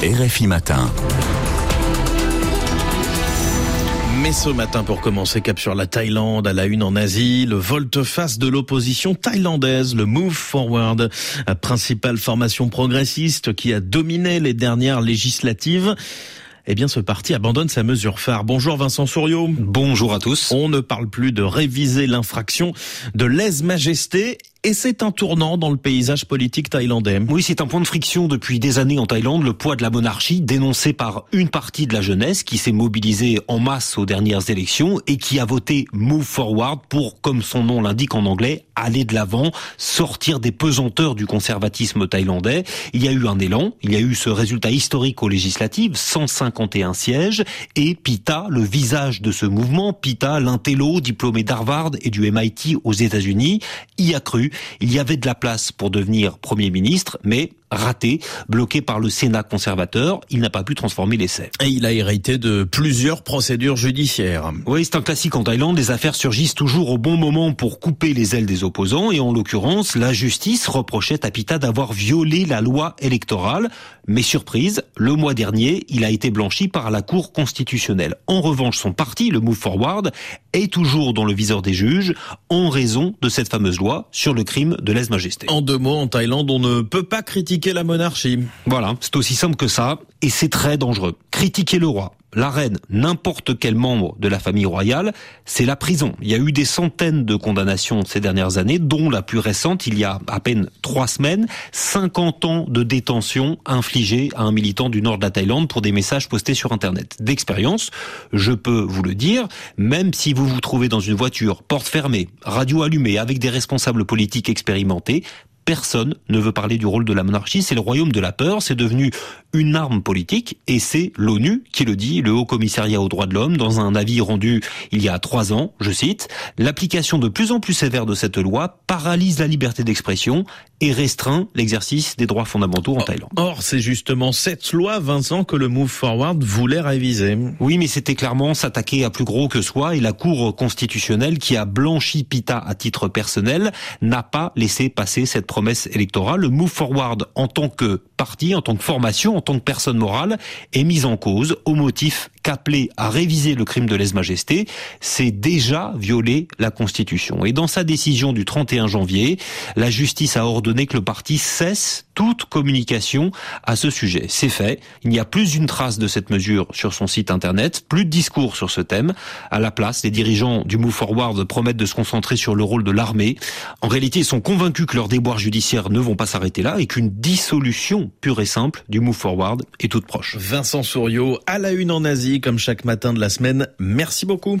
RFI Matin. Mais ce matin, pour commencer, cap sur la Thaïlande, à la une en Asie, le volte-face de l'opposition thaïlandaise, le Move Forward, principale formation progressiste qui a dominé les dernières législatives eh bien ce parti abandonne sa mesure phare. Bonjour Vincent Souriau. Bonjour à tous. On ne parle plus de réviser l'infraction de lèse-majesté et c'est un tournant dans le paysage politique thaïlandais. Oui, c'est un point de friction depuis des années en Thaïlande, le poids de la monarchie dénoncé par une partie de la jeunesse qui s'est mobilisée en masse aux dernières élections et qui a voté Move Forward pour, comme son nom l'indique en anglais, aller de l'avant, sortir des pesanteurs du conservatisme thaïlandais. Il y a eu un élan, il y a eu ce résultat historique aux législatives, 151 sièges, et Pita, le visage de ce mouvement, Pita, l'intello, diplômé d'Harvard et du MIT aux États-Unis, y a cru il y avait de la place pour devenir Premier ministre, mais raté, bloqué par le Sénat conservateur, il n'a pas pu transformer l'essai. Et il a hérité de plusieurs procédures judiciaires. Oui, c'est un classique en Thaïlande, les affaires surgissent toujours au bon moment pour couper les ailes des opposants, et en l'occurrence, la justice reprochait à Pita d'avoir violé la loi électorale, mais surprise, le mois dernier, il a été blanchi par la Cour constitutionnelle. En revanche, son parti, le Move Forward, est toujours dans le viseur des juges en raison de cette fameuse loi sur le crime de lèse-majesté. En deux mots, en Thaïlande, on ne peut pas critiquer la monarchie. Voilà, c'est aussi simple que ça, et c'est très dangereux. Critiquer le roi, la reine, n'importe quel membre de la famille royale, c'est la prison. Il y a eu des centaines de condamnations ces dernières années, dont la plus récente, il y a à peine trois semaines, 50 ans de détention infligée à un militant du nord de la Thaïlande pour des messages postés sur Internet. D'expérience, je peux vous le dire, même si vous vous trouvez dans une voiture, porte fermée, radio allumée, avec des responsables politiques expérimentés, personne ne veut parler du rôle de la monarchie. C'est le royaume de la peur. C'est devenu une arme politique et c'est l'ONU qui le dit, le Haut Commissariat aux droits de l'homme, dans un avis rendu il y a trois ans, je cite, l'application de plus en plus sévère de cette loi paralyse la liberté d'expression et restreint l'exercice des droits fondamentaux en Thaïlande. Or, c'est justement cette loi, Vincent, que le Move Forward voulait réviser. Oui, mais c'était clairement s'attaquer à plus gros que soi et la Cour constitutionnelle qui a blanchi Pita à titre personnel n'a pas laissé passer cette promesse électorale. Le Move Forward en tant que parti, en tant que formation, en tant que personne morale, est mise en cause au motif qu'appeler à réviser le crime de lèse-majesté, c'est déjà violer la Constitution. Et dans sa décision du 31 janvier, la justice a ordonné que le parti cesse toute communication à ce sujet. C'est fait. Il n'y a plus une trace de cette mesure sur son site internet, plus de discours sur ce thème. À la place, les dirigeants du Move Forward promettent de se concentrer sur le rôle de l'armée. En réalité, ils sont convaincus que leurs déboires judiciaires ne vont pas s'arrêter là et qu'une dissolution pure et simple du Move Forward est toute proche. Vincent Souriau, à la une en Asie, comme chaque matin de la semaine. Merci beaucoup.